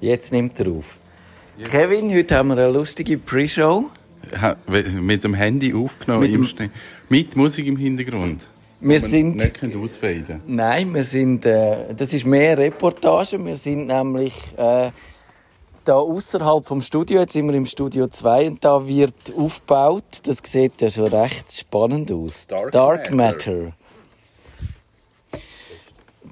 Jetzt nimmt er auf. Kevin, heute haben wir eine lustige Pre-Show. Ha- Mit dem Handy aufgenommen, Mit dem- mit Musik im Hintergrund. Wir sind- nicht ausfaden Nein, wir sind, äh, das ist mehr Reportage. Wir sind nämlich äh, da außerhalb vom Studio. Jetzt sind wir im Studio 2 und da wird aufgebaut. Das sieht ja schon recht spannend aus. Dark Matter.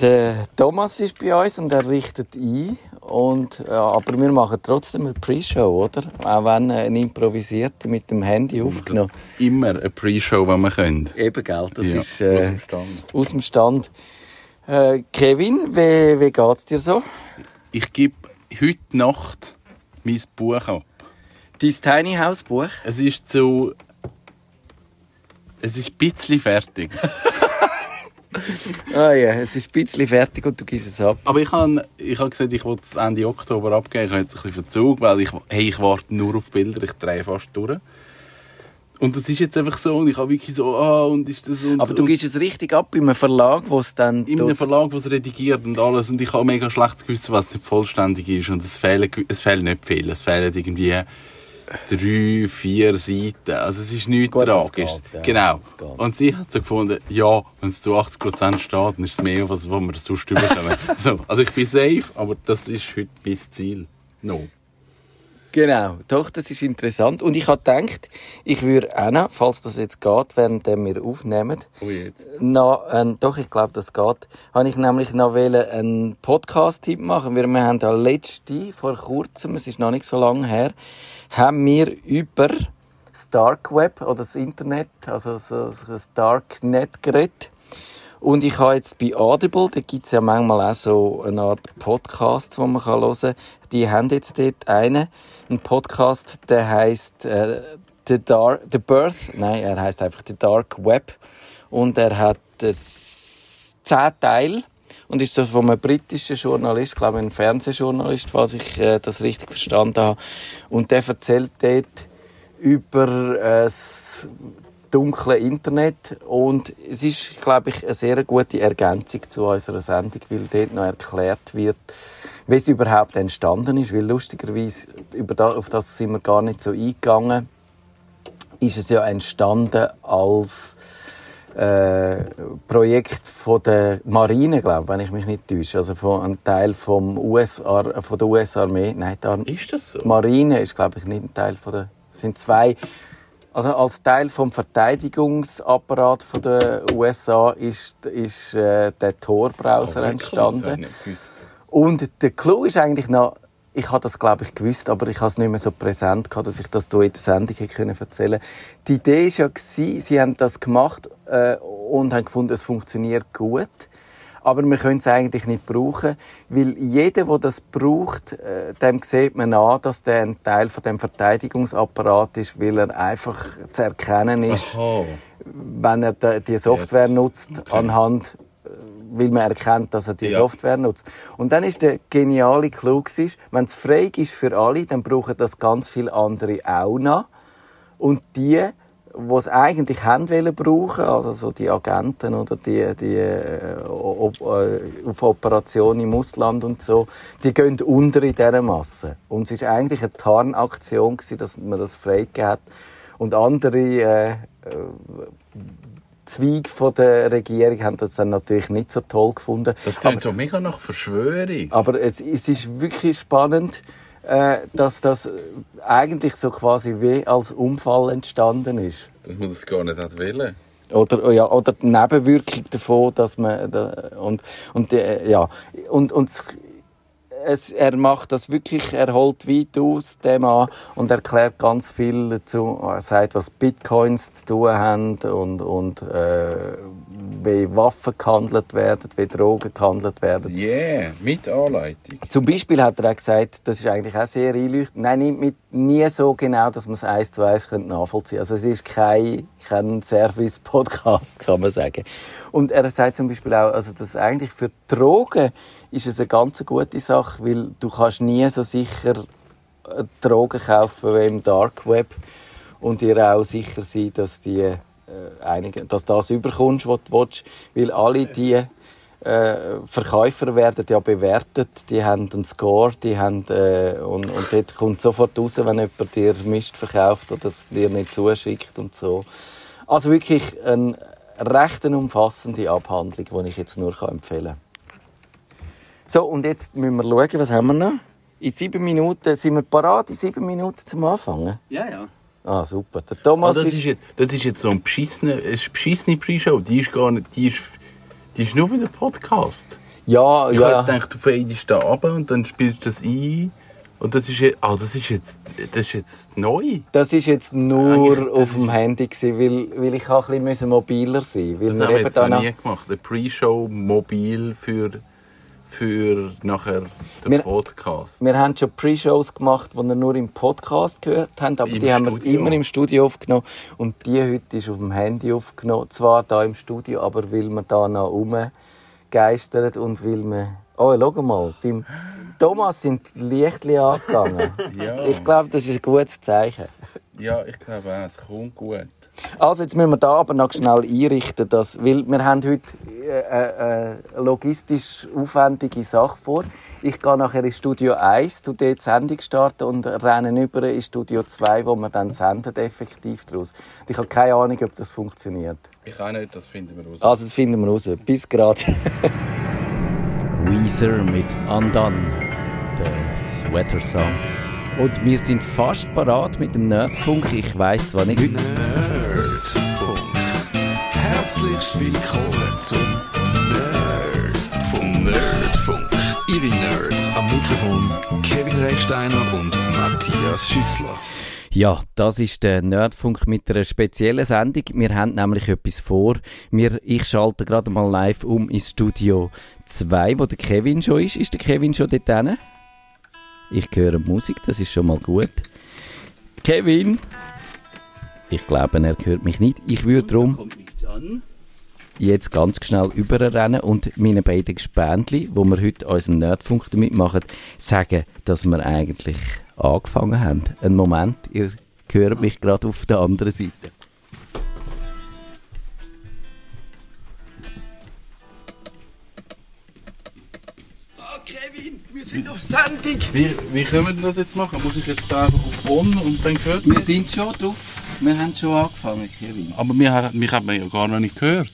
Der Thomas ist bei uns und er richtet ein. Und, ja, aber wir machen trotzdem eine Pre-Show, oder? Auch wenn äh, eine improvisierte mit dem Handy aufgenommen. Immer eine Pre-Show, die wir können. Eben, gell? Das Ja, ist äh, aus dem Stand. aus dem Stand. Äh, Kevin, wie, wie geht's dir so? Ich gebe heute Nacht mein Buch ab. Dein Tiny House Buch? Es ist so... Es ist ein bisschen fertig. Ah ja, es ist ein bisschen fertig und du gibst es ab. Aber ich habe ich hab gesagt, ich wollte es Ende Oktober abgeben. Ich habe jetzt ein bisschen Verzug, weil ich, hey, ich warte nur auf Bilder. Ich drehe fast durch. Und das ist jetzt einfach so. Und ich habe wirklich so, ah, und ist das und Aber du gibst es richtig ab in einem Verlag, wo es dann... in einem Verlag, der es redigiert und alles. Und ich habe mega schlechtes Gewissen, was nicht vollständig ist. Und es fehlen, es fehlen nicht viel. Es fehlen irgendwie drei, vier Seiten. Also es ist nichts Gut, tragisch. geht, ja. Genau. Und sie hat so gefunden, ja, wenn es zu 80% steht, dann ist es mehr, was, was wir sonst bekommen. so, also ich bin safe, aber das ist heute mein Ziel. No. Genau, doch, das ist interessant. Und ich habe gedacht, ich würde auch noch, falls das jetzt geht, während wir aufnehmen, Oh, jetzt. noch, ähm, doch, ich glaube, das geht, habe ich nämlich noch einen Podcast-Tipp machen. Wir, wir haben da letzte, vor kurzem, es ist noch nicht so lange her, haben wir über das Dark Web oder das Internet, also so, das Darknet geredet. Und ich habe jetzt bei Audible, da gibt's ja manchmal auch so eine Art Podcast, wo man hören kann. Die haben jetzt dort einen, einen Podcast, der heißt äh, The, The Birth, nein, er heißt einfach The Dark Web. Und er hat zehn Teile und ist so von einem britischen Journalist, glaube ich, ein Fernsehjournalist, falls ich äh, das richtig verstanden habe. Und der erzählt dort über äh, das dunkle Internet und es ist, glaube ich, eine sehr gute Ergänzung zu unserer Sendung, weil dort noch erklärt wird, wie es überhaupt entstanden ist, weil lustigerweise über da, auf das sind wir gar nicht so eingegangen, ist es ja entstanden als äh, Projekt von der Marine, glaube ich, wenn ich mich nicht täusche, also von einem Teil vom US von der US-Armee. Nein, da, Ist das so? die Marine ist, glaube ich, nicht ein Teil von der. Es sind zwei. Also als Teil vom Verteidigungsapparat von der USA ist, ist äh, der Tor-Browser entstanden. Und der Clou ist eigentlich noch, ich habe das glaube ich gewusst, aber ich habe es nicht mehr so präsent gehabt, dass ich das hier in der Sendung können erzählen. Die Idee ist ja gewesen, sie haben das gemacht äh, und haben gefunden, es funktioniert gut. Aber wir können es eigentlich nicht brauchen, weil jeder, der das braucht, äh, dem sieht man an, dass der ein Teil von dem Verteidigungsapparat ist, weil er einfach zu erkennen ist, Aha. wenn er die- Software Yes. nutzt, Okay. anhand, weil man erkennt, dass er die Ja. Software nutzt. Und dann ist der geniale Klug, wenn es frei ist für alle, dann brauchen das ganz viele andere auch noch. Und die, die es eigentlich wollen brauchen, also so die Agenten oder die, die äh, op, äh, auf Operationen im Ausland und so, die gehen unter in dieser Masse. Und es war eigentlich eine Tarnaktion, gewesen, dass man das freigegeben hat. Und andere äh, Zweige von der Regierung haben das dann natürlich nicht so toll gefunden. Das klingt so mega nach Verschwörung. Aber es, es ist wirklich spannend, äh, dass das eigentlich so quasi wie als Unfall entstanden ist. Dass man das gar nicht hat wollen. Oder, ja, oder die Nebenwirkung davon, dass man, da, und, und, äh, ja, und, und es- er macht das wirklich, er holt weit aus dem an und erklärt ganz viel dazu. Er sagt, was Bitcoins zu tun haben und, und äh, wie Waffen gehandelt werden, wie Drogen gehandelt werden. Yeah, mit Anleitung. Zum Beispiel hat er auch gesagt, das ist eigentlich auch sehr einleuchtend. Nein, nicht mit, nie so genau, dass man es eins zu eins könnte nachvollziehen Also es ist kein, kein Service-Podcast, kann man sagen. Und er sagt zum Beispiel auch, also dass eigentlich für Drogen ist es eine ganz gute Sache, weil du kannst nie so sicher äh, Drogen kaufen wie im Dark Web und dir auch sicher sein, dass die äh, einige, dass das überkommst, was du willst, weil alle die äh, Verkäufer werden ja bewertet, die haben einen Score, die haben, äh, und, und dort kommt sofort raus, wenn jemand dir Mist verkauft oder es dir nicht zuschickt und so. Also wirklich eine recht umfassende Abhandlung, die ich jetzt nur empfehlen kann. So, und jetzt müssen wir schauen, was haben wir noch? In sieben Minuten, sind wir parat in sieben Minuten zum Anfangen? Ja, ja. Ah, super. Der Thomas Ah, das, ist... ist jetzt, das ist jetzt so ein beschissene, eine beschissene Pre-Show. Die ist gar nicht, die ist, die ist nur für den Podcast. Ja, Ich ja. habe jetzt gedacht, du fadest da runter und dann spielst du das ein. Und das ist jetzt, ah, das ist jetzt, das ist jetzt neu. Das ist jetzt nur Eigentlich- auf dem Handy gewesen, weil, weil ich auch ein bisschen mobiler sein musste. Weil Das haben wir jetzt noch, nie gemacht. Eine Pre-Show mobil für, für nachher den Wir- Podcast. wir haben schon Pre-Shows gemacht, die wir nur im Podcast gehört haben, aber Im die haben wir immer im Studio aufgenommen. Und die heute ist auf dem Handy aufgenommen. Zwar da im Studio, aber weil wir da noch rumgeistert und weil wir... Oh, schau mal, beim Thomas sind die Lichtchen angegangen. Ja. Ich glaube, das ist ein gutes Zeichen. Ja, ich glaube auch, es kommt gut. Also jetzt müssen wir da aber noch schnell einrichten, dass, weil wir haben heute äh, äh, eine logistisch aufwendige Sache vor. Ich gehe nachher in Studio 1, tu dort die Sendung starten und renne über in Studio 2, wo wir dann senden effektiv daraus. Ich habe keine Ahnung, ob das funktioniert. Ich auch nicht, das finden wir raus. Also das finden wir raus. Bis gerade. Weezer mit Undone, der Sweater Song. Und wir sind fast parat mit dem Nerdfunk. Ich weiß zwar nicht, Nerdfunk. Herzlich willkommen zum Nerd vom Nerdfunk. Ihre Nerds am Mikrofon Kevin Recksteiner und Matthias Schüssler. Ja, das ist der Nerdfunk mit einer speziellen Sendung. Wir haben nämlich etwas vor. Wir, ich schalte gerade mal live um ins Studio 2, wo der Kevin schon ist. Ist der Kevin schon dort hinten? Ich höre Musik, das ist schon mal gut. Kevin! Ich glaube, er hört mich nicht. Ich würde darum jetzt ganz schnell überrennen und meinen beiden Gespendli, wo wir heute unseren Nerdfunk damit machen, sagen, dass wir eigentlich angefangen haben. Einen Moment, ihr hört mich gerade auf der anderen Seite. Sind auf Sendung! Wie, wie können wir das jetzt machen? Muss ich jetzt da einfach auf On und dann gehört Wir man? sind schon drauf. Wir haben schon angefangen, Kevin. Aber mich, hat- mich hat man ja gar noch nicht gehört.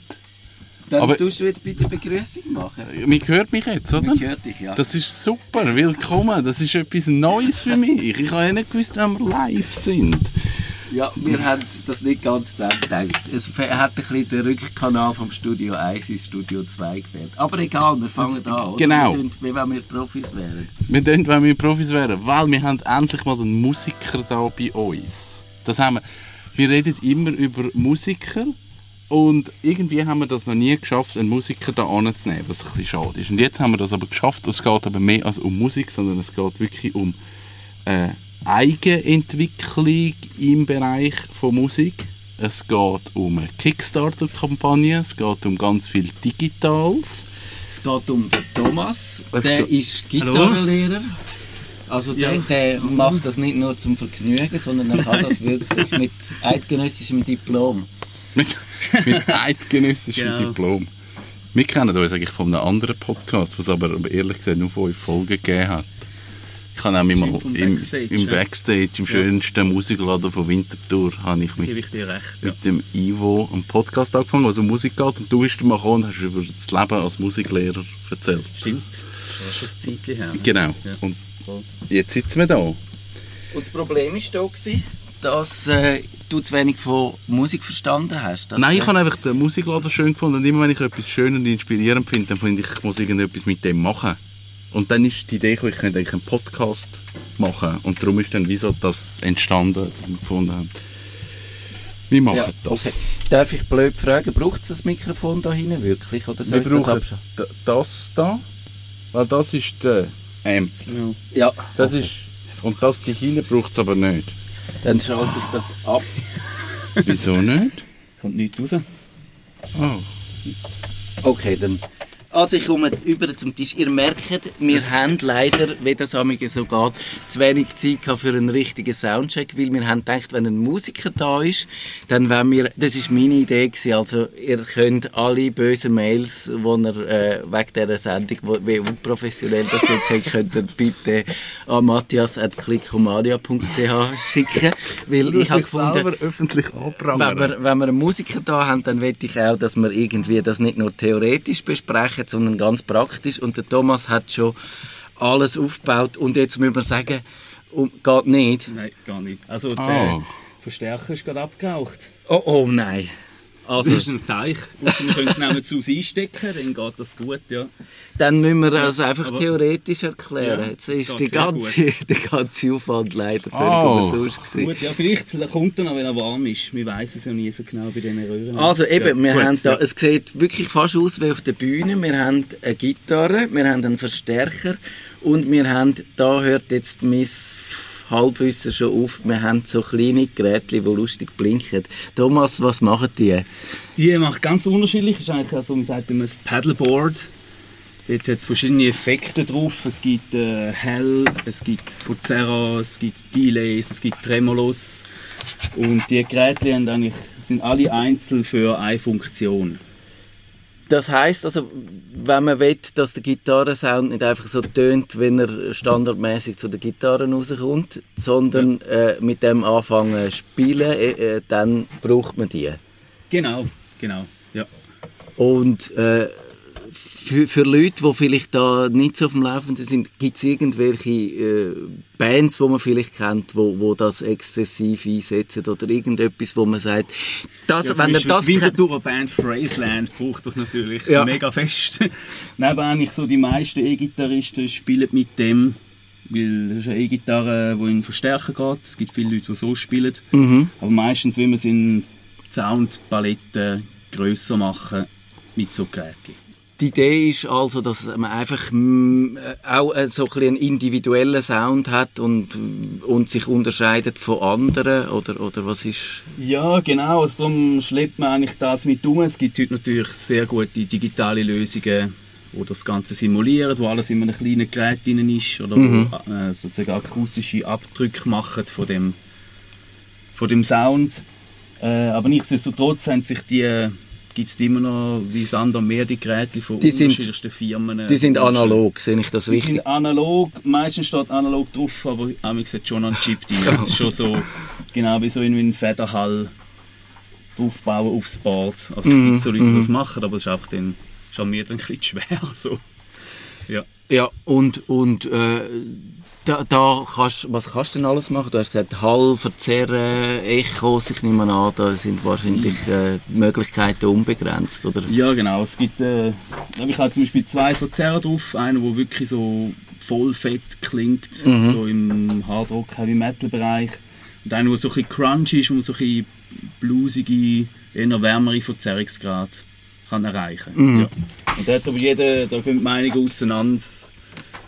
Dann Aber- tust du jetzt bitte Begrüßung machen. Mich hört mich jetzt, oder? Man hört dich, ja. Das ist super, willkommen. Das ist etwas Neues für mich. Ich habe ja nicht gewusst, dass wir live sind. Ja, wir haben das nicht ganz zusammengedacht. Es hat ein bisschen den Rückkanal vom Studio 1 ins Studio 2 gefehlt. Aber egal, wir fangen an, oder? Genau. Wir tun, wie wenn wir Profis wären. Wir tun, wenn wir Profis wären, weil wir haben endlich mal einen Musiker da bei uns. Das haben wir. Wir reden immer über Musiker und irgendwie haben wir das noch nie geschafft, einen Musiker da anzunehmen, was ein bisschen schade ist. Und jetzt haben wir das aber geschafft. Es geht aber mehr als um Musik, sondern es geht wirklich um äh, Eigenentwicklung im Bereich von Musik. Es geht um eine Kickstarter-Kampagne, es geht um ganz viel Digitales. Es geht um den Thomas. Es Der ist Gitarrenlehrer. Also der, der macht das nicht nur zum Vergnügen, sondern er kann das wirklich mit eidgenössischem Diplom. Mit, mit eidgenössischem Genau. Diplom. Wir kennen uns eigentlich von einem anderen Podcast, was aber ehrlich gesagt nur fünf Folgen gegeben hat. Ich habe nämlich mal vom im, Backstage, im ja. Backstage, im schönsten Musikladen von Winterthur, habe ich mit, ich dir recht. Ja. mit dem Ivo einen Podcast angefangen, um Musik geht. Und du bist mal gekommen und hast über das Leben als Musiklehrer erzählt. Stimmt. Das ist schon ein Zeitchen her. ne? Genau. Ja. Und jetzt sitzen wir da. Und das Problem war da, gewesen, dass äh, du zu wenig von Musik verstanden hast. Dass, Nein, ich habe einfach den Musikladen schön gefunden und immer wenn ich etwas schön und inspirierend finde, dann finde ich, ich muss irgendetwas mit dem machen. Und dann ist die Idee ich könnte eigentlich einen Podcast machen. Und darum ist dann wieso das entstanden, dass wir gefunden haben. Wir machen ja, das. okay. Darf ich blöd fragen, braucht es das Mikrofon da hinten wirklich? Oder soll Wir das brauchen absch- d- das da, weil das ist der Amp. Ja, Das ist, und das die hinten braucht es aber nicht. dann schalte ich das ab. Wieso nicht? Kommt nichts raus. Oh. Okay, dann. Also ich komme über zum Tisch. Ihr merkt, wir haben leider, wie das amige so geht, zu wenig Zeit für einen richtigen Soundcheck, weil wir haben gedacht, wenn ein Musiker da ist, dann wenn wir, das ist meine Idee gewesen, also ihr könnt alle bösen Mails, die ihr äh, wegen dieser Sendung, wo, wie unprofessionell das jetzt seid, könnt ihr bitte an matthias.klickomania.ch schicken, weil ich habe gefunden, öffentlich wenn wir, wenn wir einen Musiker da haben, dann will ich auch, dass wir irgendwie das nicht nur theoretisch besprechen, sondern ganz praktisch. Und der Thomas hat schon alles aufgebaut. Und jetzt müssen wir sagen, um, geht nicht. Nein, gar nicht. Also Oh. der Verstärker ist gerade abgeraucht. Oh, oh nein. Das Also, ist ein Zeichen. Ausser wir können es nämlich zu uns einstecken, dann geht das gut, ja. dann müssen wir das einfach aber- theoretisch erklären. Ja, Jetzt das ist die ganze, der ganze Aufwand leider völlig Oh. umsonst gewesen. Gut, ja, vielleicht kommt er noch, wenn er warm ist. Wir wissen es ja nie so genau bei diesen Röhren. Also eben, wir Gut, haben da, es sieht wirklich fast aus wie auf der Bühne. Wir haben eine Gitarre, wir haben einen Verstärker und wir haben, da hört jetzt mein Halbwissen schon auf, wir haben so kleine Geräte, die lustig blinken. Thomas, was machen die? Die macht ganz unterschiedlich. ist eigentlich also, man sagt immer ein Paddleboard. Dort hat es verschiedene Effekte drauf. Es gibt äh, Hell, es gibt Fuzera, es gibt Delays, es gibt Tremolos. Und die Geräte haben eigentlich, sind alle einzeln für eine Funktion. Das heißt also, wenn man will, dass der Gitarrensound nicht einfach so tönt, wenn er standardmäßig zu den Gitarren rauskommt, sondern äh, mit dem anfangen zu spielen, äh, äh, dann braucht man die. Genau, genau. Ja. Und äh, für, für Leute, die vielleicht da nicht so auf dem Laufenden sind, gibt es irgendwelche äh, Bands, die man vielleicht kennt, wo, wo das exzessiv einsetzen oder irgendetwas, wo man sagt, das, Ja, wenn zum das die kennt, Winterthurer Band Phraseland braucht das natürlich Ja. mega fest. Neben eigentlich so die meisten E-Gitarristen spielen mit dem, weil das ist eine E-Gitarre, die in Verstärker geht. Es gibt viele Leute, die so spielen. Mhm. Aber meistens will man es in Soundpaletten grösser machen mit so Geräten. Die Idee ist also, dass man einfach mm, äh, auch äh, so ein einen individuellen Sound hat und, und sich unterscheidet von anderen, oder, oder was ist... Ja, genau. Also darum schleppt man eigentlich das mit um. Es gibt heute natürlich sehr gute digitale Lösungen, die das Ganze simulieren, wo alles in einem kleinen Gerät drin ist oder Mhm. wo äh, sozusagen akustische Abdrücke machen von dem, von dem Sound. Äh, aber nichtsdestotrotz haben sich die gibt es immer noch wie Sand am Meer die Geräte von Die sind- unterschiedlichsten Firmen. Die sind analog, sehe ich das Die richtig? sind analog, meistens steht analog drauf, aber manchmal hat schon ein Chip drin. Das ist schon so, genau wie so irgendwie ein Federhall draufbauen aufs Board. Also es gibt so Leute, die das machen, aber es ist einfach dann, ist an mir dann ein bisschen schwer. So. Ja. Ja, und, und äh, da, da kannst, was kannst du denn alles machen? Du hast gesagt, Hall, Verzerren, Echos, ich nehme an, da sind wahrscheinlich äh, die Möglichkeiten unbegrenzt, oder? ja, genau. Es gibt, äh, habe ich halt zum Beispiel zwei Verzerrer drauf. Einer, der wirklich so voll fett klingt, so im Hardrock, Heavy Metal Bereich. Und einer, der so ein bisschen crunchy ist, wo man so ein bisschen bluesige, eher wärmere Verzerrungsgrad kann erreichen ja. Und da hat aber jeder, da gehen die Meinungen auseinander,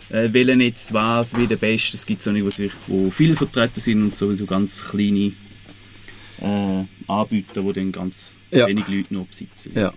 äh, welchen jetzt was wie der Beste. Es gibt so nicht, sich, wo viele vertreten sind und so, so ganz kleine äh, Anbieter, die dann ganz Ja. wenig Leute noch besitzen. Ja.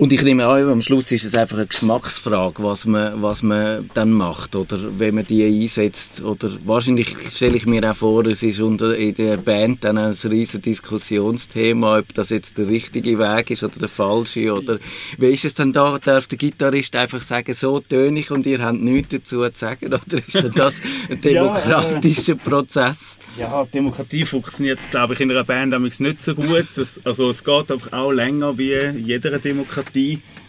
Und ich nehme an, am Schluss ist es einfach eine Geschmacksfrage, was man, was man dann macht, oder wenn man die einsetzt. Oder wahrscheinlich stelle ich mir auch vor, es ist unter, in der Band dann ein riesen Diskussionsthema, ob das jetzt der richtige Weg ist oder der falsche. Oder wie ist es denn da? Darf der Gitarrist einfach sagen, so töne ich und ihr habt nichts dazu zu sagen? Oder ist denn das ein demokratischer Prozess? Ja, Demokratie funktioniert, glaube ich, in einer Band nicht so gut. Das, also es geht aber auch länger wie in jeder Demokratie.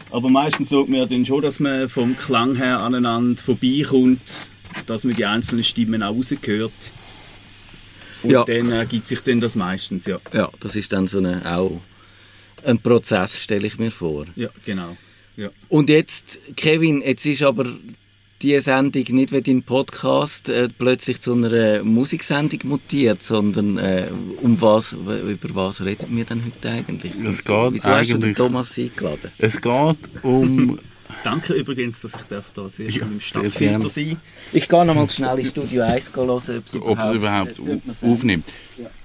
Aber meistens schaut man ja dann schon, dass man vom Klang her aneinander vorbeikommt, dass man die einzelnen Stimmen auch rausgehört. Und Ja. dann ergibt sich dann das meistens, ja. Ja, das ist dann so eine, auch ein Prozess, stelle ich mir vor. Ja, genau. Ja. Und jetzt, Kevin, jetzt ist aber die Sendung nicht wie dein Podcast äh, plötzlich zu einer Musiksendung mutiert, sondern äh, um was, über was reden wir denn heute eigentlich? Es geht Wieso hast du den eigentlich- Thomas eingeladen? Es geht um. Danke übrigens, dass ich darf da sehr Ja, im Stadtfilter gerne. sein Ich gehe noch mal schnell in Studio 1 hören, ob es ob es überhaupt, überhaupt äh, aufnimmt.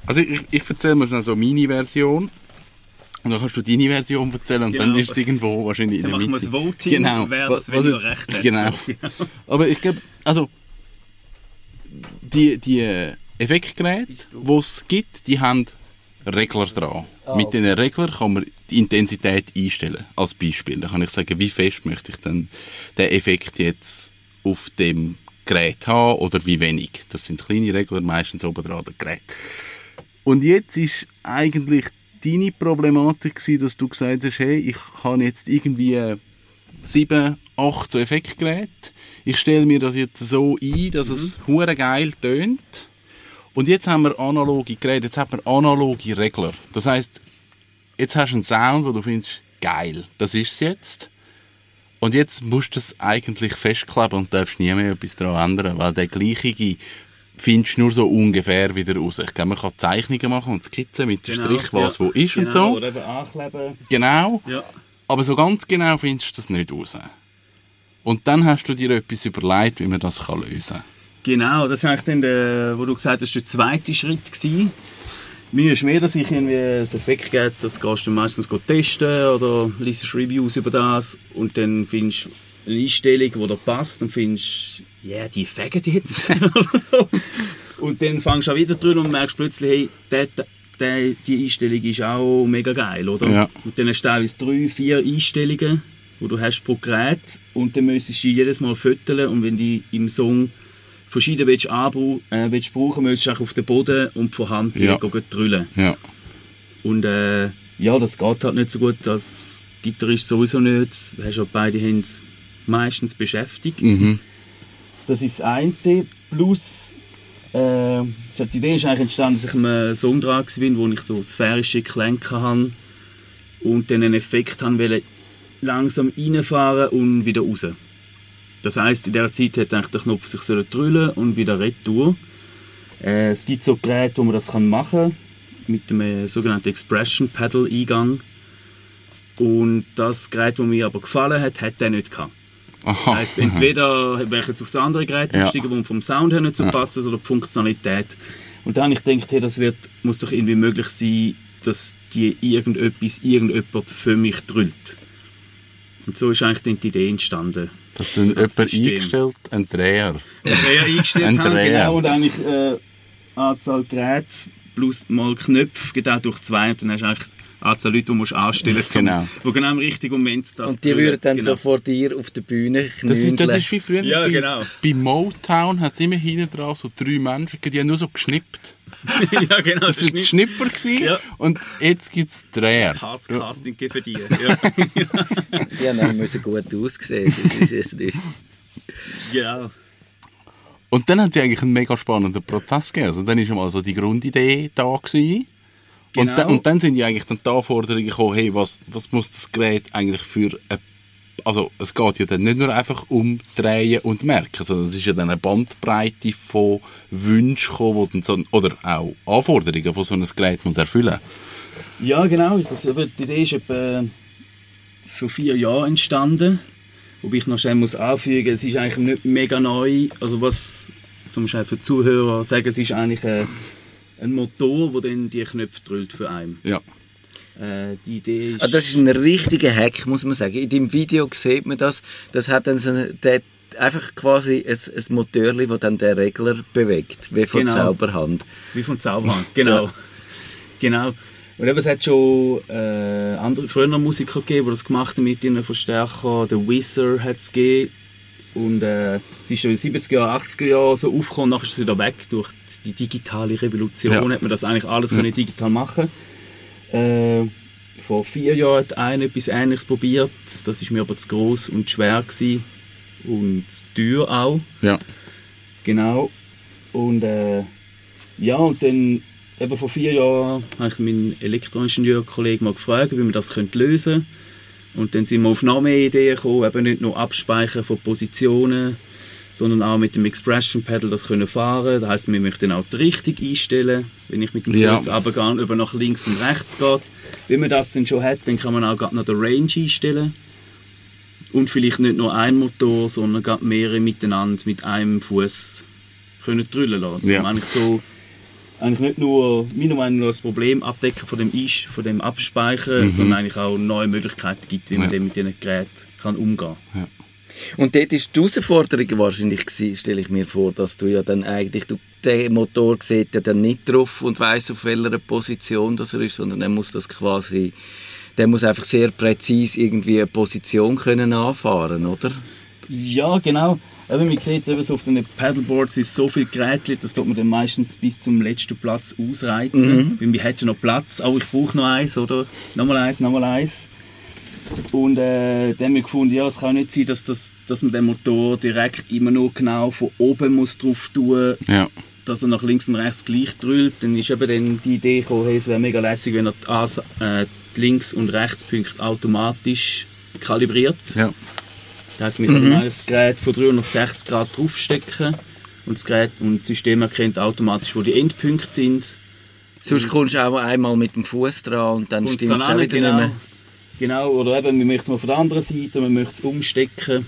Also ich, ich erzähle mir schnell so meine Version. Und dann kannst du deine Version erzählen und Genau. dann ist es irgendwo wahrscheinlich Dann in der machen wir Mitte. ein Voting, genau. wer das jetzt- recht hat. Genau. So, Aber ich glaube, also die, die Effektgeräte, die es gibt, die haben Regler dran. Mit diesen Reglern kann man die Intensität einstellen. Als Beispiel. Da kann ich sagen, wie fest möchte ich denn den Effekt jetzt auf dem Gerät haben oder wie wenig. Das sind kleine Regler, meistens oben dran der Gerät. Und jetzt ist eigentlich deine Problematik gewesen, dass du gesagt hast, hey, ich habe jetzt irgendwie sieben, acht so Effektgeräte. Ich stelle mir das jetzt so ein, dass es hure geil tönt. Und jetzt haben wir analoge Geräte, jetzt haben wir analoge Regler. Das heißt, jetzt hast du einen Sound, wo du findest, geil, das ist es jetzt. Und jetzt musst du es eigentlich festkleben und darfst nie mehr etwas daran ändern, weil der gleiche findest du nur so ungefähr wieder raus. Ich glaube, man kann Zeichnungen machen und Skizzen mit dem Strich, was ja. wo ist genau, und so. Oder eben ankleben. Genau. Ja. Aber so ganz genau findest du das nicht raus. Und dann hast du dir etwas überlegt, wie man das kann lösen kann. Genau, das war eigentlich dann, der, wo du gesagt hast, der zweite Schritt gewesen. Mir ist mehr, dass ich irgendwie ein Effekt gebe, das gehst du meistens go testen oder liest Reviews über das und dann findest du eine Einstellung, die dir passt und findest, ja, yeah, die fegen jetzt. und dann fängst du auch wieder drüber und merkst plötzlich, hey, der, der, die Einstellung ist auch mega geil, oder? Ja. Und dann hast du teilweise drei, vier Einstellungen, die du hast pro Gerät und dann müsstest du jedes Mal fütteln und wenn die im Song verschieden willst, anbrau- äh, willst brauchen, müsstest du auch auf den Boden und von Hand Ja. drüllen. Ja. Und äh, ja, das geht halt nicht so gut als Gitarrist sowieso nicht. Du hast ja beide Hände meistens beschäftigt. Mhm. Das ist das eine. Plus, äh, die Idee ist eigentlich entstanden, dass ich einen Song dran war, wo ich so sphärische Klänge hatte und dann einen Effekt haben wollte, langsam reinfahren und wieder raus. Das heisst, in dieser Zeit eigentlich der Knopf sich drüllen und wieder retour. Äh, es gibt so Geräte, wo man das machen kann, mit dem äh, sogenannten Expression Pedal Eingang. Und das Gerät, das mir aber gefallen hat, hat der nicht gehabt. Aha. Heißt, entweder wäre ich jetzt aufs andere Gerät Ja. umgestiegen, wo vom Sound her nicht so passt, oder die Funktionalität. Und dann habe ich gedacht, hey, das wird, muss doch irgendwie möglich sein, dass die irgendetwas, irgendjemand für mich drüllt. Und so ist eigentlich dann die Idee entstanden. Das ist dann Das jemand System. eingestellt, ein Dreher. Dreher eingestellt Ein haben, Dreher. genau, und eigentlich äh, Anzahl Geräte plus mal Knöpfe geteilt durch zwei und dann hast du eigentlich Anzahl Leute, die du musst anstellen musst, Genau. wo genau im richtigen Moment das Und die würden dann genau. so vor dir auf der Bühne Das ist, das knündeln. ist wie früher Ja, bei, genau. bei Motown hat es immer hinten dran so drei Menschen, die haben nur so geschnippt. ja, genau. Das waren Schnipper gewesen, Ja. und jetzt gibt es Dreher. Das Harzcasting für die. Ja. Die müssen gut aussehen, sonst ist es nicht. genau. Und dann hat sie eigentlich einen mega spannenden Prozess gegeben. Also dann war mal so die Grundidee da gewesen. Und, Genau. dann, und dann sind ja eigentlich dann die Anforderungen gekommen, hey, was, was muss das Gerät eigentlich für eine also es geht ja dann nicht nur einfach um Drehen und Merken, sondern es ist ja dann eine Bandbreite von Wünschen gekommen, die so, oder auch Anforderungen, die so ein Gerät muss erfüllen Ja, genau. Das, die Idee ist etwa vor vier Jahren entstanden. Wobei ich noch schnell muss anfügen es ist eigentlich nicht mega neu. Also was zum Beispiel für Zuhörer sagen, es ist eigentlich ein, ein Motor, der dann die Knöpfe drüllt für einen. Ja. Äh, die Idee ist... Ah, das ist ein richtiger Hack, muss man sagen. In dem Video sieht man das. Das hat dann so eine, der, einfach quasi ein, ein Motörli, das dann den Regler bewegt, wie von Genau. Zauberhand. Wie von Zauberhand, genau. Ja. Genau. Und eben, es hat schon äh, andere, früher Musiker gegeben, die das gemacht haben mit ihren Verstärkern. Der Wizard hat es gegeben. Und äh, es ist schon in den 70er, 80er Jahren so aufgekommen, nachher ist es wieder weg. Durch die digitale Revolution Ja. hat man das eigentlich alles können digital machen äh, Vor vier Jahren hat einer etwas Ähnliches probiert. Das ist mir aber zu groß und schwer gewesen. Und zu teuer auch. Ja. Genau. Und äh, ja, und dann eben vor vier Jahren habe ich meinen Elektroingenieurkollegen mal gefragt, wie wir das könnte lösen könnte. Und dann sind wir auf noch mehr Ideen gekommen, eben nicht nur Abspeichern von Positionen, sondern auch mit dem Expression Pedal das können fahren. Das heisst, wir möchten auch die Richtung einstellen, wenn ich mit dem Ja. Fuß runtergehe, über nach links und rechts geht. Wenn man das dann schon hat, dann kann man auch gerade noch den Range einstellen. Und vielleicht nicht nur ein Motor, sondern gerade mehrere miteinander mit einem Fuß können drüllen lassen. Ja. Um eigentlich so eigentlich nicht nur, meiner Meinung nach, das Problem abdecken von dem, Einsch von dem Abspeichern, sondern eigentlich auch neue Möglichkeiten gibt, wie man Ja. mit diesen Geräten kann umgehen kann. Und dort war die Herausforderung wahrscheinlich, gewesen, stelle ich mir vor, dass du ja dann eigentlich, du, der Motor sieht ja dann nicht drauf und weiß auf welcher Position das er ist, sondern er muss das quasi, der muss einfach sehr präzise irgendwie eine Position können anfahren, oder? Ja, genau. Eben, man sieht eben so auf den Paddleboards ist so viel Geräte, das tut man dann meistens bis zum letzten Platz ausreizen. Weil wir hätten noch Platz, auch ich brauche noch eins, oder? Nochmal eins, nochmal eins. Und äh, dann haben wir gefunden, ja, es kann nicht sein, dass, das, dass man den Motor direkt immer nur genau von oben muss drauf tun Ja. dass er nach links und rechts gleich drüllt. Dann ist eben dann die Idee gekommen, hey, es wäre mega lässig, wenn er die, As äh, die Links- und Rechtspunkte automatisch kalibriert. Ja. Das heisst, wir können eigentlich das Gerät von 360 Grad draufstecken und das Gerät und das System erkennt automatisch, wo die Endpunkte sind. Sonst kommst du auch einmal mit dem Fuß dran und dann stimmt es auch wieder genau, nicht mehr. Genau, oder eben, wir möchten es mal von der anderen Seite, man möchte es umstecken.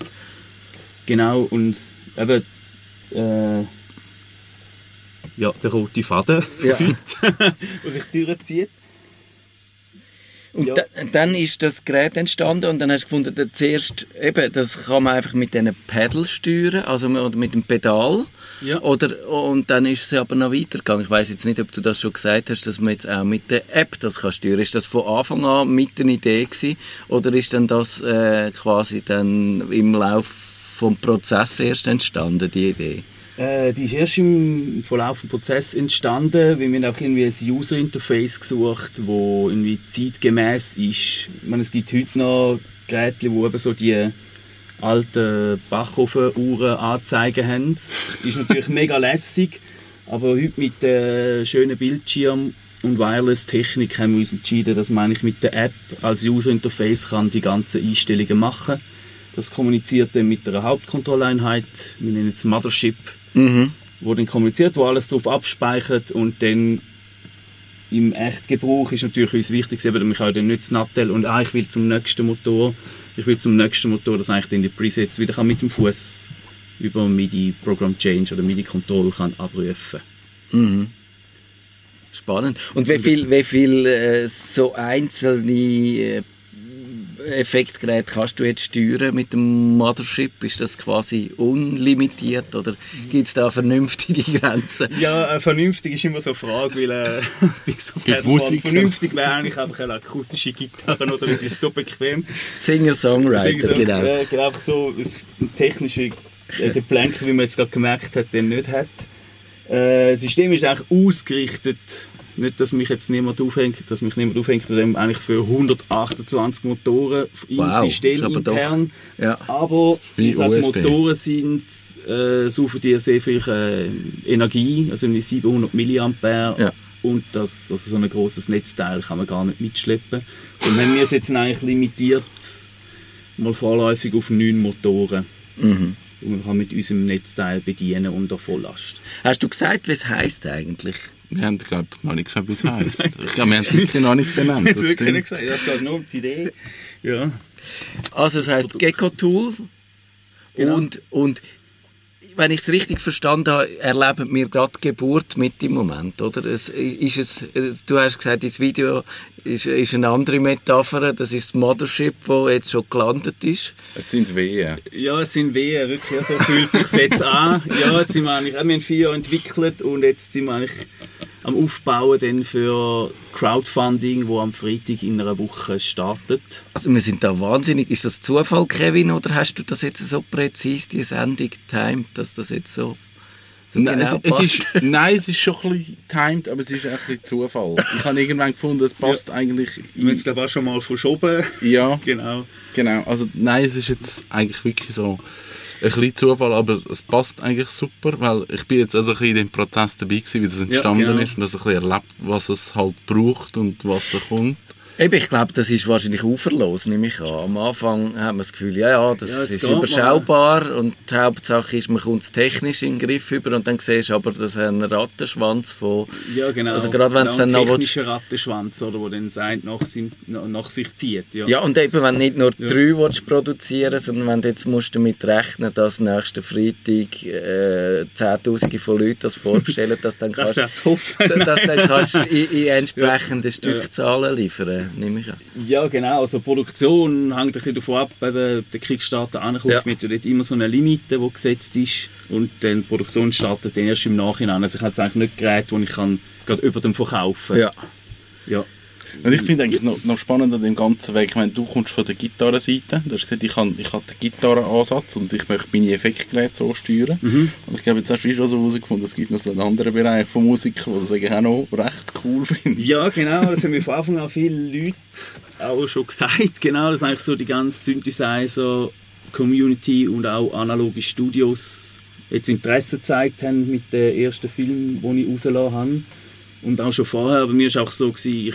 Genau, und eben, äh, ja, der rote Faden, Ja. der sich durchzieht. Und Ja. da, dann ist das Gerät entstanden und dann hast du gefunden, dass zuerst, eben, das kann man einfach mit diesen Pedals steuern, also mit- dem Pedal. Ja. Oder, und dann ist es aber noch weitergegangen. Ich weiß jetzt nicht, ob du das schon gesagt hast, dass man jetzt auch mit der App das kann steuern. Ist das von Anfang an mit eine Idee gewesen? Oder ist dann das äh, quasi dann im Lauf vom Prozess erst entstanden, die Idee? Äh, die ist erst im Verlauf des Prozesses entstanden, weil wir auch irgendwie ein User-Interface gesucht, das irgendwie zeitgemäß ist. Ich es gibt heute noch Geräte, die eben so die alten Backofen-Uhren anzeigen haben. Ist natürlich mega lässig, aber heute mit äh, schönen Bildschirm und Wireless-Technik haben wir uns entschieden, dass man eigentlich mit der App als User-Interface kann die ganzen Einstellungen machen. Das kommuniziert dann mit einer Hauptkontrolleinheit, wir nennen es Mothership, Mhm. wo dann kommuniziert, wo alles drauf abspeichert und dann im Echtgebrauch ist natürlich uns wichtig, eben, ich habe dann nicht das Nattel und ah, ich will zum nächsten Motor, ich will zum nächsten Motor, dass ich dann die Presets wieder kann mit dem Fuß über MIDI Program Change oder MIDI Control kann abrufen. Spannend. Und wie viel, wie viel äh, so einzelne äh, Effektgeräte kannst du jetzt steuern mit dem Mothership? Ist das quasi unlimitiert oder gibt es da vernünftige Grenzen? Ja, äh, vernünftig ist immer so eine Frage, weil äh, so Gibt Musik. vernünftig wäre eigentlich einfach eine akustische Gitarre oder es ist so bequem. Singer-Songwriter, Sie, genau. Äh, genau, einfach so das technische äh, Geplänkel, wie man jetzt gerade gemerkt hat, den nicht hat. Äh, das System ist eigentlich ausgerichtet, nicht, dass mich jetzt niemand aufhängt, dass mich niemand aufhängt, sondern eigentlich für 128 Motoren im Wow, System aber doch- intern. Ja. Aber Wie USB. Motoren sind, äh, saufen die sehr viel äh, Energie, also irgendwie 700 mA. Ja. Und das, also so ein grosses Netzteil kann man gar nicht mitschleppen. Und haben wir es jetzt eigentlich limitiert, mal vorläufig auf 9 Motoren. Mhm. Und man kann mit unserem Netzteil bedienen unter Volllast. Hast du gesagt, was heisst eigentlich? Wir haben, glaube ich, noch nicht gesagt, wie es heisst. Ich glaube, wir haben es wirklich noch nicht benannt. Das stimmt. gesagt, das geht nur um die Idee. Ja. Also es heißt Gecko Tool Genau. und, und wenn ich es richtig verstanden habe, erleben wir gerade die Geburt mit im Moment, oder? Es, ist es, es, du hast gesagt, das Video ist, ist eine andere Metapher, das ist das Mothership, das jetzt schon gelandet ist. Es sind Wehen. Ja, es sind Wehen, wirklich. So fühlt es sich jetzt an. Ja, jetzt sind wir eigentlich, wir haben vier Jahre entwickelt und jetzt sind wir eigentlich am Aufbauen dann für Crowdfunding, wo am Freitag in einer Woche startet. Also wir sind da wahnsinnig. Ist das Zufall, Kevin, oder hast du das jetzt so präzise, die Sendung timed, dass das jetzt so, so Nein, genau es, es passt? ist, nein, es ist schon ein bisschen timed, aber es ist auch ein bisschen Zufall. Ich habe irgendwann gefunden, es passt eigentlich. Wir haben es glaube ich auch schon mal verschoben. Ja, genau. genau. Also nein, es ist jetzt eigentlich wirklich so ein bisschen Zufall, aber es passt eigentlich super, weil ich bin jetzt also ein bisschen in dem Prozess dabei gewesen, wie das entstanden genau. ist und das ein bisschen erlebt, was es halt braucht und was da kommt. Eben, ich glaube, das ist wahrscheinlich uferlos, nehme ich an. Am Anfang hat man das Gefühl, ja, ja, das Ja, ist geht mal. überschaubar und die Hauptsache ist, man kommt es technisch in den Griff über und dann siehst du aber, dass ein Rattenschwanz von... Ja, genau. Also gerade wenn es dann noch... willst- technischer Rattenschwanz, oder, wo dann sagt, nach, nach sich zieht. Ja. Ja, und eben, wenn du nicht nur drei willst produzieren sondern wenn du jetzt musst damit rechnen, dass nächsten Freitag äh, Zehntausende von Leuten das vorbestellen, dass dann das kannst, hoffen. dass dann kannst du in, in entsprechende Stückzahlen liefern, nehme ich an. Ja, genau. Also Produktion hängt ein bisschen davon ab, eben der Kickstarter ankommt. Ja. Ja. Mit dort immer so eine Limite, die gesetzt ist. Und dann die Produktion startet dann erst im Nachhinein. Also ich habe jetzt eigentlich nicht Geräte, die ich kann gerade über dem verkaufen Ja. ja. Und ich finde eigentlich noch, noch spannend an dem ganzen Weg, ich meine, du kommst von der Gitarrenseite, du hast gesagt, ich habe ich hab den Gitarrenansatz und ich möchte meine Effektgeräte so steuern. Und ich glaube, jetzt hast du schon so herausgefunden, es gibt noch so einen anderen Bereich von Musik, wo das eigentlich auch noch recht cool finde. Ja, genau, das haben mir von Anfang an viele Leute auch schon gesagt. Genau, dass eigentlich so die ganze Synthesizer-Community und auch analoge Studios jetzt Interesse gezeigt haben mit den ersten Filmen, die ich rausgelassen habe. Und auch schon vorher, aber mir war auch so, gewesen, ich,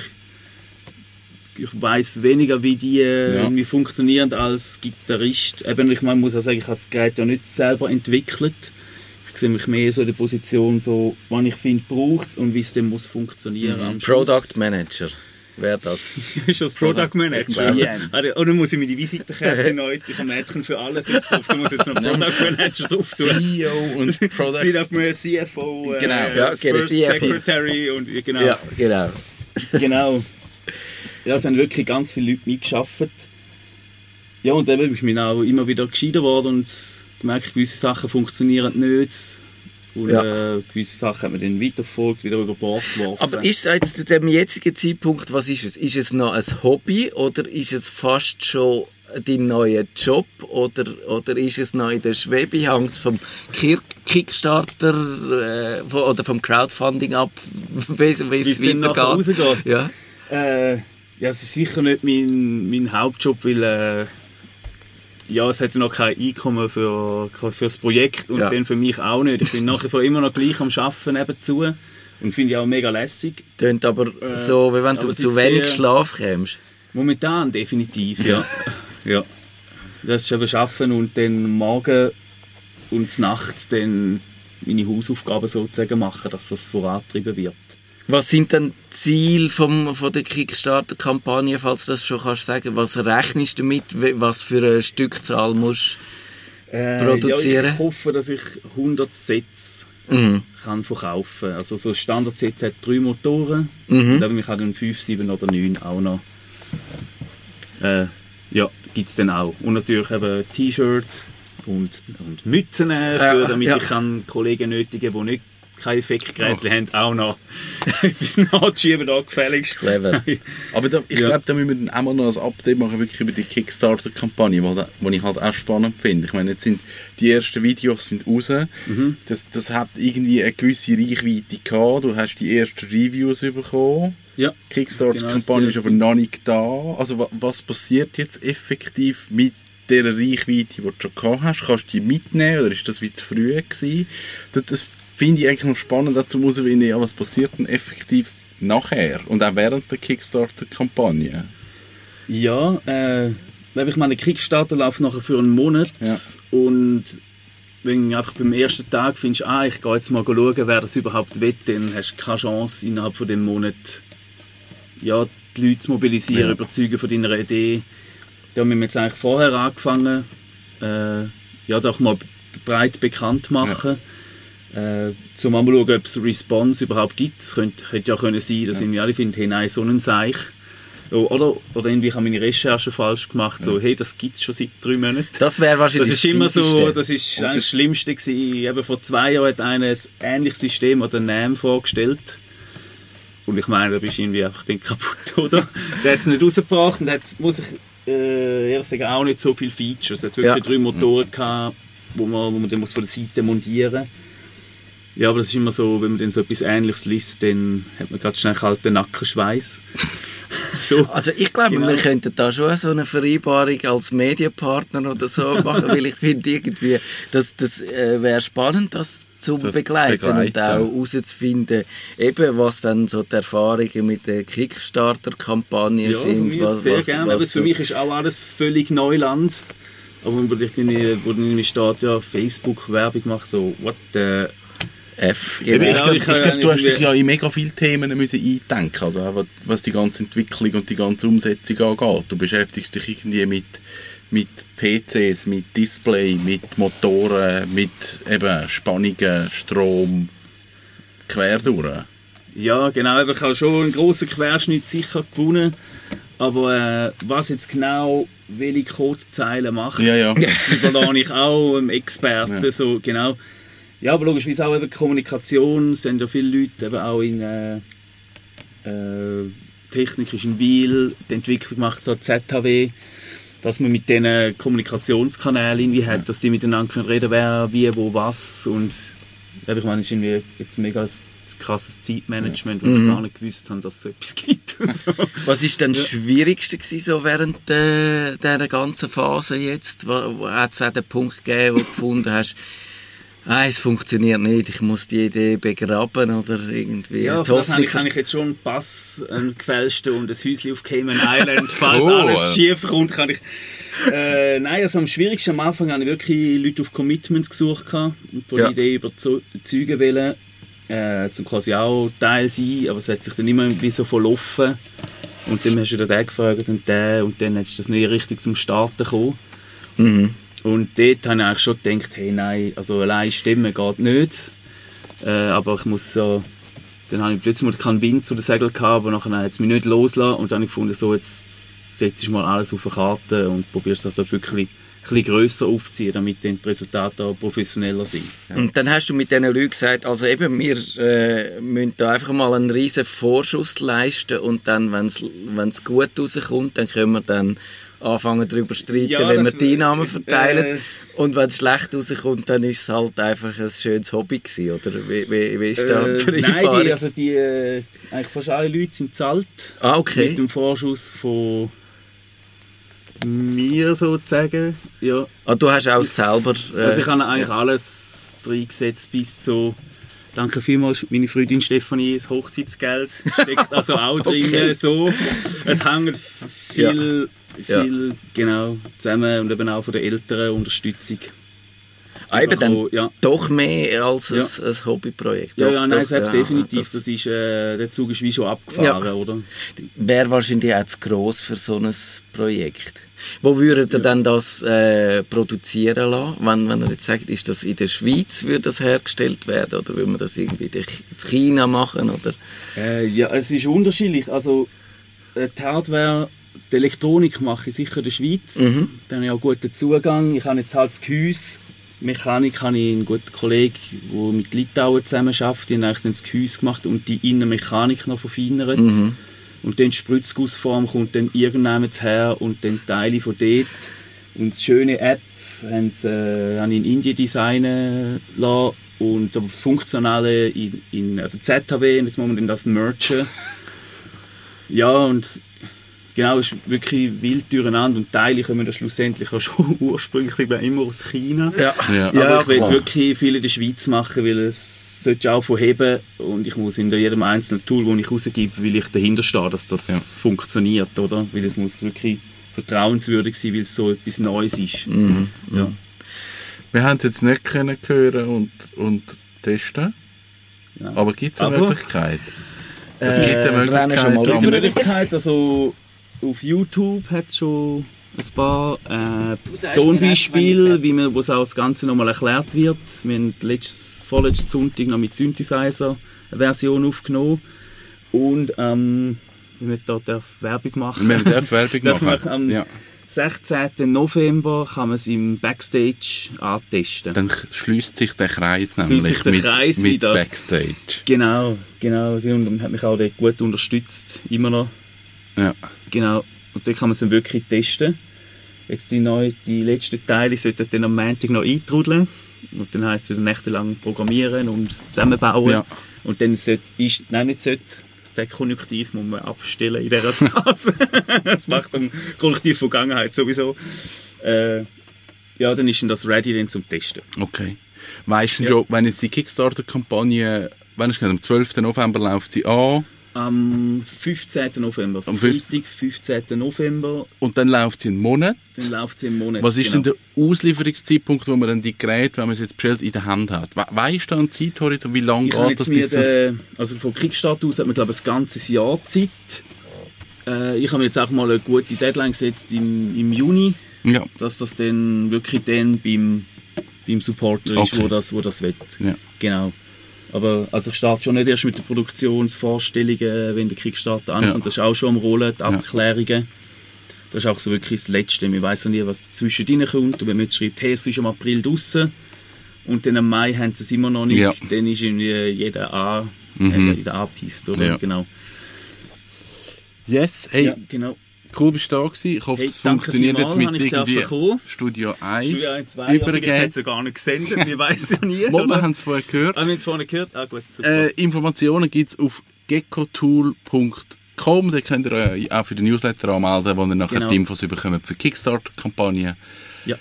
ich weiß weniger, wie die äh, Ja. irgendwie funktionieren als Gitarrist. Eben, ich meine, muss auch sagen, ich habe das Gerät ja nicht selber entwickelt. Ich sehe mich mehr so in der Position, so, wann ich finde, braucht es und wie es dann muss funktionieren. am Schluss. Product Manager wäre das. ist das Product Manager? glaube, Ja. Oder oder muss ich mir die Visitenkarte neu, ich habe Mädchen für alles jetzt drauf, da muss jetzt noch Product Manager drauf tun. CEO und Product... Sie darf mir CFO, äh, Genau. Ja, genau, First CFO. Secretary und genau. Ja, genau. genau. Ja, es haben wirklich ganz viele Leute mitgeschafft. Ja, und eben ist mir auch immer wieder gescheiter worden und gemerkt, gewisse Sachen funktionieren nicht. Und Ja. äh, gewisse Sachen hat man dann weiterverfolgt, wieder über Bord geworfen. Aber ist es jetzt zu dem jetzigen Zeitpunkt, was ist es? Ist es noch ein Hobby oder ist es fast schon dein neuer Job oder, oder ist es noch in der Schwebe? Hängt es vom Kickstarter äh, oder vom Crowdfunding ab, wie es weitergeht? Ja. Äh, ja, es ist sicher nicht mein, mein Hauptjob, weil äh, ja, es hat noch kein Einkommen für, für das Projekt und Ja. dann für mich auch nicht. Ich bin nach wie vor immer noch gleich am Arbeiten nebenzu und finde ich auch mega lässig. Tönt aber so, wie wenn du zu wenig Schlaf kämst. Momentan definitiv, ja. ja. Das ist eben Arbeiten und dann morgen und nachts dann meine Hausaufgaben sozusagen machen, dass das vorangetrieben wird. Was sind denn die Ziele vom, von der Kickstarter-Kampagne, falls du das schon kannst sagen? Was rechnest du damit? Was für eine Stückzahl musst Äh, Produzieren? Ja, ich hoffe, dass ich 100 Sets Mhm. kann verkaufen. Also so ein Standard-Set hat drei Motoren. Mhm. Und ich habe dann 5, 7 oder 9 auch noch. Äh, ja, gibt es dann auch. Und natürlich eben T-Shirts und, und Mützen, äh, für, Ja, damit ja. ich kann Kollegen nötigen, die nicht keine Effektgeräte haben, auch noch etwas nachschieben, da gefälligst. Clever. Aber da, ich Ja. glaube, da müssen wir auch mal noch ein Update machen, wirklich über die Kickstarter-Kampagne, wo ich halt auch spannend finde. Ich meine, jetzt sind die ersten Videos sind raus. Mhm. Das, das hat irgendwie eine gewisse Reichweite gehabt. Du hast die ersten Reviews bekommen. Ja, Die Kickstarter-Kampagne ist Genau, aber noch nicht da. Also wa- was passiert jetzt effektiv mit der Reichweite, die du schon gehabt hast? Kannst du die mitnehmen oder ist das wie zu früh gewesen? Das, das finde ich eigentlich noch spannend, dazu herauszufinden, ja, was passiert denn effektiv nachher und auch während der Kickstarter-Kampagne. Ja, äh, ich meine, Kickstarter läuft nachher für einen Monat Ja. und wenn du einfach beim ersten Tag findest, ah, ich gehe jetzt mal schauen, wer das überhaupt will, dann hast du keine Chance, innerhalb von dem Monat ja, die Leute zu mobilisieren, Ja. überzeugen von deiner Idee. Da haben wir jetzt eigentlich vorher angefangen, äh, ja, doch mal breit bekannt machen. Äh, zum mal schauen, ob es Response überhaupt gibt. Es könnte, hätte ja können sein, dass irgendwie alle finden, hey, nein, so ein Seich. Oh, Oder, oder irgendwie ich habe meine Recherche falsch gemacht, so, hey, das gibt es schon seit drei Monaten. Das wäre wahrscheinlich Das ist immer so, das ist Und das- Schlimmste gewesen. Eben vor zwei Jahren hat einer ein ähnliches System oder NAM vorgestellt. Und ich meine, da bist du irgendwie einfach dann kaputt, oder? der hat es nicht rausgebracht und hat, muss ich äh, ehrlich sagen, auch nicht so viele Features. Er hat wirklich Ja. drei Motoren gehabt, wo man, wo man dann muss von der Seite montieren Ja, aber das ist immer so, wenn man dann so etwas Ähnliches liest, dann hat man ganz schnell kalten Nackenschweiß. so. Also ich glaube, Genau. wir könnten da schon so eine Vereinbarung als Medienpartner oder so machen, weil ich finde irgendwie, das, das äh, wäre spannend, das zu Das zu begleiten, und begleiten. auch herauszufinden, eben was dann so die Erfahrungen mit der Kickstarter-Kampagne Ja, sind. was, sehr was, gerne. was Aber für mich ist auch alles völlig Neuland. Aber wo dann irgendwie steht, ja, Facebook-Werbung macht, so, what the... F, genau. ich glaube, ich ich kann glaub, du hast dich ja in mega viele Themen müssen eindenken also was- die ganze Entwicklung und die ganze Umsetzung angeht. Du beschäftigst dich irgendwie mit, mit PCs, mit Display, mit Motoren, mit eben Spannungen, Strom, quer durch. Ja, genau, ich habe schon einen grossen Querschnitt sicher gewonnen. Aber äh, was jetzt genau welche Codezeilen macht, Ja, ja. das überlasse ich auch einem Experten. Ja. So, genau. Ja, aber logischerweise auch eben Kommunikation, es sind ja viele Leute eben auch in äh, äh, Technik ist in Wiel, die Entwicklung macht so ZHW, dass man mit diesen Kommunikationskanälen irgendwie hat, dass die miteinander können reden wer, wie, wo, was und ja, ich meine, es ist irgendwie jetzt mega krasses Zeitmanagement, wo ich gar nicht gewusst habe, dass es so etwas gibt. so. Was ist denn das Schwierigste gewesen, so während äh, dieser ganzen Phase jetzt? Hat es auch den Punkt gegeben, wo du gefunden hast, ah, es funktioniert nicht, ich muss die Idee begraben oder irgendwie Ja, habe Hoffnung ich, habe ich jetzt schon einen Pass, einen gefälschten und ein Häuschen auf Cayman Island. Falls Oh. alles schief kommt, kann ich... Äh, nein, also am schwierigsten am Anfang habe ich wirklich Leute auf Commitment gesucht und von Ja. der Idee überzeugen wollen, äh, zum quasi auch Teil sein, aber es hat sich dann immer irgendwie so verlaufen. Und dann hast du wieder den gefragt und den und dann ist das nicht richtig zum Starten gekommen. Mhm. Und dort habe ich eigentlich schon gedacht, hey nein, also allein stimmen geht nicht. Äh, aber ich muss so, dann habe ich plötzlich keinen Wind zu den Segeln gehabt, aber nachher hat es mich nicht losgelassen und dann habe ich gefunden, so jetzt setzt du mal alles auf eine Karte und probierst das dort wirklich ein bisschen grösser aufzuziehen, damit die Resultate auch professioneller sind. Und dann hast du mit diesen Leuten gesagt, also eben, wir äh, müssen da einfach mal einen riesen Vorschuss leisten und dann, wenn es gut rauskommt, dann können wir dann anfangen darüber zu streiten, Ja, wenn wir die Einnahmen verteilen. äh, und wenn es schlecht rauskommt, dann ist es halt einfach ein schönes Hobby gewesen, oder? Wie, wie, wie ist da die Äh, nein, Vereinbarung? die, also die, äh, eigentlich fast alle Leute sind zahlt. ah, okay. Mit dem Vorschuss von mir sozusagen. Ja, Ah, du hast auch selber... Äh, Also ich habe eigentlich alles reingesetzt bis zu Danke vielmals, meine Freundin Stefanie, das Hochzeitsgeld steckt also auch drin. Okay. So. Es hängt viel, Ja. Viel genau, zusammen und eben auch von der älteren Unterstützung. ah, eben dann ja. doch mehr als ein, Ja. ein Hobbyprojekt. Ja, Doch, ja, nein, doch, ja, definitiv. das- Das ist, äh, der Zug ist wie schon abgefahren, oder? wäre wahrscheinlich auch zu gross für so ein Projekt. Wo würdet ihr dann das äh, produzieren lassen? Wenn, wenn ihr jetzt sagt, ist das in der Schweiz würde das hergestellt werden oder will man das irgendwie in China machen? Oder? Äh, ja, es ist unterschiedlich. Also äh, die Hardware, die Elektronik mache ich sicher in der Schweiz. Mhm. Da habe ich auch guten Zugang. Ich habe jetzt halt das Gehäuse. Mechanik habe ich einen guten Kollegen, der mit Litauen zusammen arbeitet. Die haben eigentlich das Gehäuse gemacht und die Innenmechanik noch verfeinert. Mhm. Und dann die Spritzgussform kommt dann irgendwann her und dann Teile von dort. Und die schöne App haben sie, äh, habe ich in Indien designen lassen. Und das Funktionale in, in der ZHW, und jetzt muss man dann das mergen. Ja, und genau, es ist wirklich wild durcheinander. Und Teile kommen dann schlussendlich auch schon ursprünglich immer aus China. Ja, Ja. Aber ich will wirklich viel in der Schweiz machen, weil es sollte auch von heben und ich muss in jedem einzelnen Tool, das ich rausgebe, will ich dahinter stehen, dass das Ja. funktioniert, oder? Weil es muss wirklich vertrauenswürdig sein, weil es so etwas Neues ist. Mhm. Ja. Wir haben es jetzt nicht können hören und, und testen. Ja. Aber gibt es eine Möglichkeit? Es gibt eine Möglichkeit, Die aber- Möglichkeit, also auf YouTube hat es schon ein paar äh, Tonbeispiele, wie man, wo es auch das Ganze nochmal erklärt wird. Wir haben letztes, vorletzten Sonntag noch mit Synthesizer eine Version aufgenommen. Und ähm, wir da darf Werbung machen Wir dürfen Werbung machen. am Ja. 16. November kann man es im Backstage antesten. Dann schließt sich der Kreis nämlich sich der mit, Kreis mit wieder. Backstage. Genau, genau. Sie haben hat mich auch dort gut unterstützt, immer noch. Ja. Genau. Und dann kann man es dann wirklich testen. Jetzt die, neue, die letzten Teile sollten dann am Montag noch eintrudeln. Und dann heisst es wieder nächtelang programmieren und zusammenbauen. Ja. Und dann sollte, ist, nein, nicht sollte, den Konjunktiv muss man abstellen in dieser Phase. das macht dann Konjunktiv Vergangenheit sowieso. Äh, ja, dann ist dann das ready dann zum Testen. Okay. Weißt du schon, wenn jetzt die Kickstarter-Kampagne, wenn es am 12. November läuft sie an Am 15. November. Am fünf- Freitag, 15. November, und dann läuft sie einen Monat. dann läuft sie im Monat. Was ist genau. denn der Auslieferungszeitpunkt, wo man dann die Geräte, wenn man es jetzt bestellt, in der Hand hat? We weißt du einen Zeithorizont, wie lange geht das mir, bis das... also von Kickstarter aus hat man glaube ich ein ganzes Jahr Zeit. Äh, ich habe mir jetzt auch mal eine gute Deadline gesetzt im, im Juni, Ja, dass das dann wirklich dann beim, beim Supporter ist, Okay. wo das, wo das will. ja. Genau. Aber also ich starte schon nicht erst mit den Produktionsvorstellungen, wenn der Kickstarter ankommt. Ja. Das ist auch schon am Rollen, die Abklärungen. Das ist auch so wirklich das Letzte. Man weiß noch nie, was zwischendrin kommt. Und wenn man jetzt schreibt, hey, es ist im April draußen und dann im Mai haben sie es immer noch nicht, Ja. dann ist irgendwie jeder an, Mhm. äh, jeder oder? Ja. Genau. Yes, hey, Ja, genau. Cool bist du da gewesen. Ich hoffe, Hey, das funktioniert jetzt mit irgendwie. Studio 1 Du, ja, zwei, ja, vielleicht hat übergeben. es ja gar nicht gesendet, wir wissen ja nie. Mal, wir haben es vorher gehört. Ah, wir haben es vorhin gehört? Ah gut. Äh, Informationen gibt es auf geckotool.com. Da könnt ihr euch auch für den Newsletter anmelden, wo ihr nachher Genau. die Infos bekommt für Kickstarter-Kampagne. ja.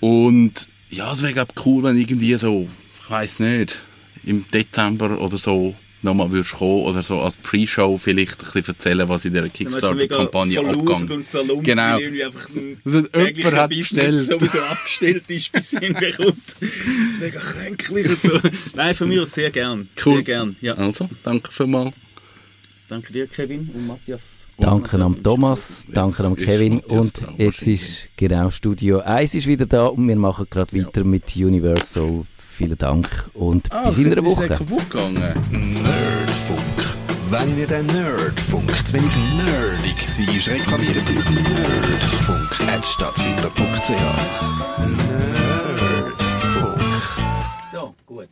Und ja, es wäre cool, wenn irgendwie so, ich weiß nicht, im Dezember oder so nochmal würdest kommen oder so als Pre-Show vielleicht ein bisschen erzählen, was in dieser Kickstarter-Kampagne abgegangen und Salon, Genau. Also jemand hat bestellt. sowieso abgestellt ist, bis irgendwie kommt. Das ist mega kränklich und so. Nein, von mir aus sehr gern. Cool. Sehr gern, ja. Also, danke vielmals. Danke dir, Kevin und Matthias. Danke am Thomas, danke am ist Kevin Matthias und jetzt ist genau Studio 1 ist wieder da und wir machen gerade weiter mit Universal. Vielen Dank und bis in einer Woche. kaputt gegangen. Nerdfunk. Wenn ihr den Nerdfunk zu wenig nerdig seid, reklamiert sie auf nerdfunk.stadtfinder.ch. Nerdfunk. So, gut.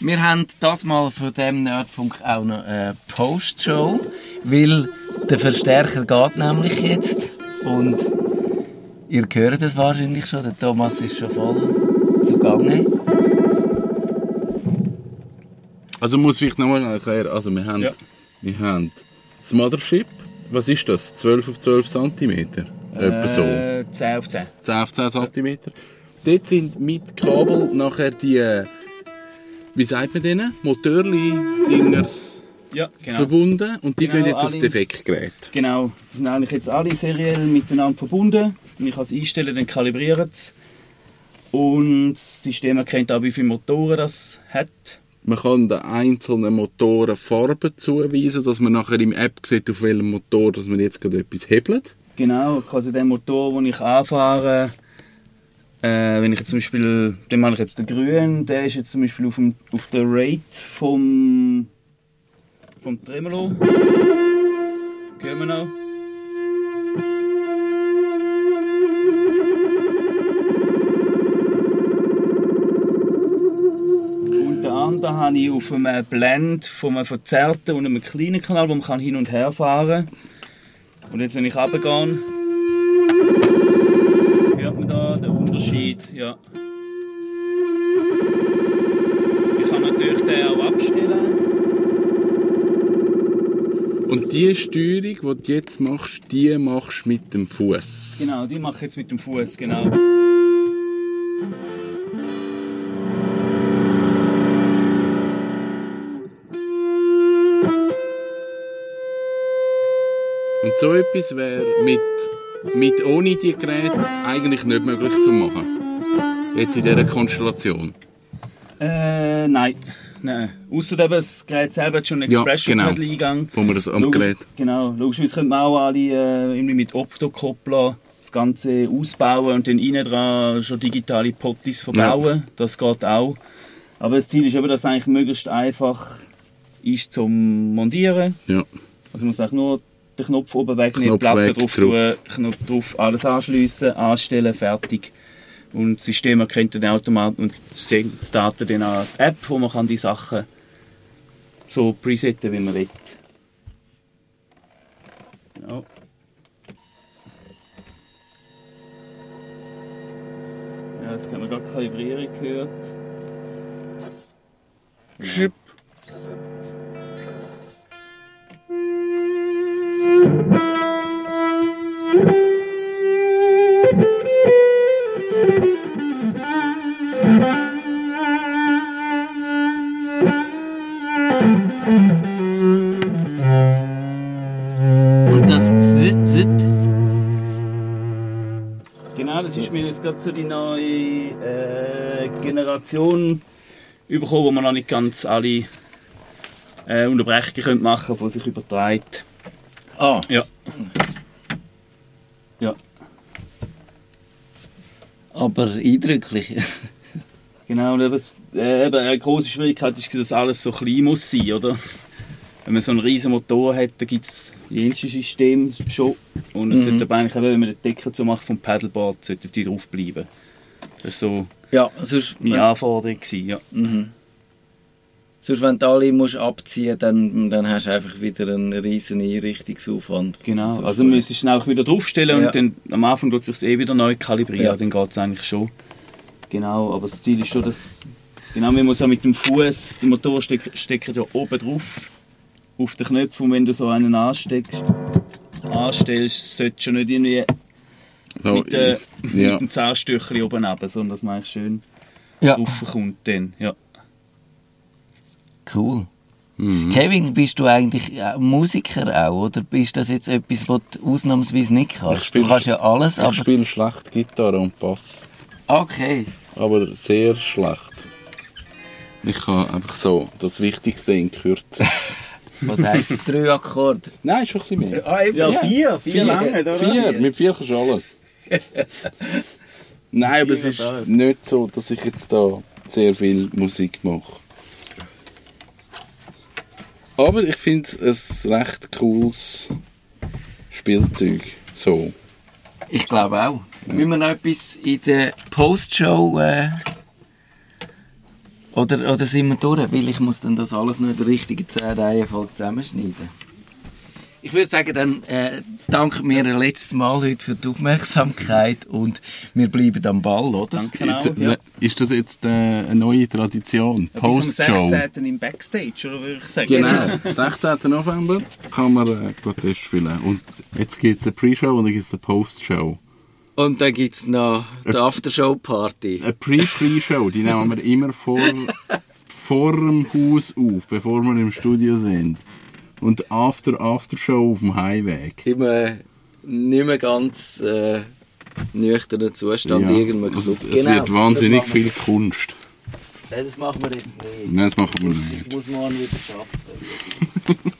Wir haben das mal von dem Nerdfunk auch noch eine Postshow, weil der Verstärker geht nämlich jetzt und ihr hört es wahrscheinlich schon, der Thomas ist schon voll zugange. Also muss ich nochmal erklären. Also wir haben, Ja. wir haben das Mothership. Was ist das? 12 auf 12 cm? Etwa so. Äh, 10 auf 10. 10 auf 10 cm. Dort sind mit Kabel nachher die, äh, wie sagt man denen? Motörli-Dingers Ja, genau. verbunden und die Genau, gehen jetzt auf alle- Defektgerät. Genau, die sind eigentlich jetzt alle seriell miteinander verbunden. Wenn ich es einstelle, dann kalibriert es. Und das System erkennt auch, wie viele Motoren das hat. Man kann den einzelnen Motoren Farben zuweisen, dass man nachher im App sieht, auf welchem Motor dass man jetzt gerade etwas hebelt. Genau, quasi der Motor, den ich anfahre, äh, wenn ich jetzt zum Beispiel, den mache ich jetzt den grünen, der ist jetzt zum Beispiel auf, dem, auf der Rate vom, vom Tremolo. Gehen wir noch. Den anderen habe ich auf einem Blend von einem verzerrten und einem kleinen Kanal, wo man kann hin und her fahren kann. Und jetzt, wenn ich runtergehe, hört man da den Unterschied. Ja. Ich kann natürlich den auch abstellen. Und die Steuerung, die du jetzt machst, die machst du mit dem Fuß. Genau, die mache ich jetzt mit dem Fuß, genau. So etwas wäre mit, mit ohne die Geräte eigentlich nicht möglich zu machen. Jetzt in dieser Konstellation. Äh, nein. Nein. Außer eben, das Gerät selber hat schon einen Ja, expression genau. Wo man das am Gerät. Genau, logischerweise könnte man auch alle äh, irgendwie mit Optokoppler das Ganze ausbauen und dann innen dran schon digitale Potties verbauen. Das geht auch. Aber das Ziel ist eben, dass es eigentlich möglichst einfach ist zum Montieren. Ja. Also man muss eigentlich nur den Knopf oben wegnehmen, Knopf Platte weg, drauf drauf. tun, Knopf drauf, alles anschliessen, anstellen, fertig. Und das System erkennt dann automatisch und sendet die Daten dann an die App, wo man kann die Sachen so presetten, wie man will. Genau. Ja, jetzt haben wir gerade Kalibrierung gehört. Schip. Und gerade so die neue äh, Generation bekommen, wo man noch nicht ganz alle äh, Unterbrechungen machen können, die sich überträgt. Ah, Ja. Ja, aber eindrücklich. genau. Eben, äh, eben eine große Schwierigkeit ist, dass alles so klein muss sein, oder? Wenn man so einen riesen Motor hat, dann gibt es jenste System schon. Und es sollte aber eigentlich auch, wenn man den Deckel zu macht vom Pedalboard, sollte die drauf bleiben. Das war so Ja, sonst, meine Anforderung. Gewesen, ja. Sonst wenn du alle musst abziehen dann, dann hast du einfach wieder einen riesen Einrichtungsaufwand. Genau, So also müsstest du auch wieder draufstellen Ja. und dann am Anfang tut es sich eh wieder neu kalibrieren, Ja. dann geht es eigentlich schon. Genau, aber das Ziel ist schon, dass genau, man muss ja mit dem Fuß, die Motorstecker stecken ja oben drauf, auf den Knopf und wenn du so einen ansteckst, anstellst, solltest du nicht irgendwie So mit, äh, ja. mit dem Zahnstückchen oben runter, sondern dass man eigentlich schön Ja, raufkommt dann, ja. Cool. Kevin, bist du eigentlich äh, Musiker auch, oder bist das jetzt etwas, was du ausnahmsweise nicht kannst? spiel- du kannst ja alles, Ich aber... spiele schlecht Gitarre und Bass. Okay. Aber sehr schlecht. Ich kann einfach so das Wichtigste in Kürze. Was heisst drei Akkorde? Nein, schon ein bisschen mehr. Ah, eben, Ja, vier, vier, lange, oder? Vier, mit vier kannst du alles. Nein, aber es Vier ist alles. nicht so, dass ich jetzt da sehr viel Musik mache. Aber ich finde es ein recht cooles Spielzeug. So. Ich glaube auch. Müssen wir noch etwas in der Postshow... Äh, oder, oder sind wir durch? Weil ich muss dann das alles noch in der richtigen 10 Reihenfolge zusammenschneiden. Ich würde sagen, dann äh, danke mir ein letztes Mal heute für die Aufmerksamkeit und wir bleiben am Ball, oder? Danke Ist, auch. Ja. ist das jetzt äh, eine neue Tradition? Bis am Postshow? 16. im Backstage, oder würde ich sagen? Genau, 16. November kann man äh, Protest spielen. Und jetzt gibt es eine Pre-Show und dann gibt es eine Post-Show. Und dann gibt es noch die Aftershow-Party. Eine Pre-Pre-Show, die nehmen wir immer vor, vor dem Haus auf, bevor wir im Studio sind. Und After-After-Show auf dem Heimweg. Im äh, nicht mehr ganz äh, nüchternen Zustand Ja, irgendeinem es, es Genau, wird wahnsinnig viel Kunst. Nein, das machen wir jetzt nicht. Nein, das machen wir Ich nicht. muss morgen wieder arbeiten.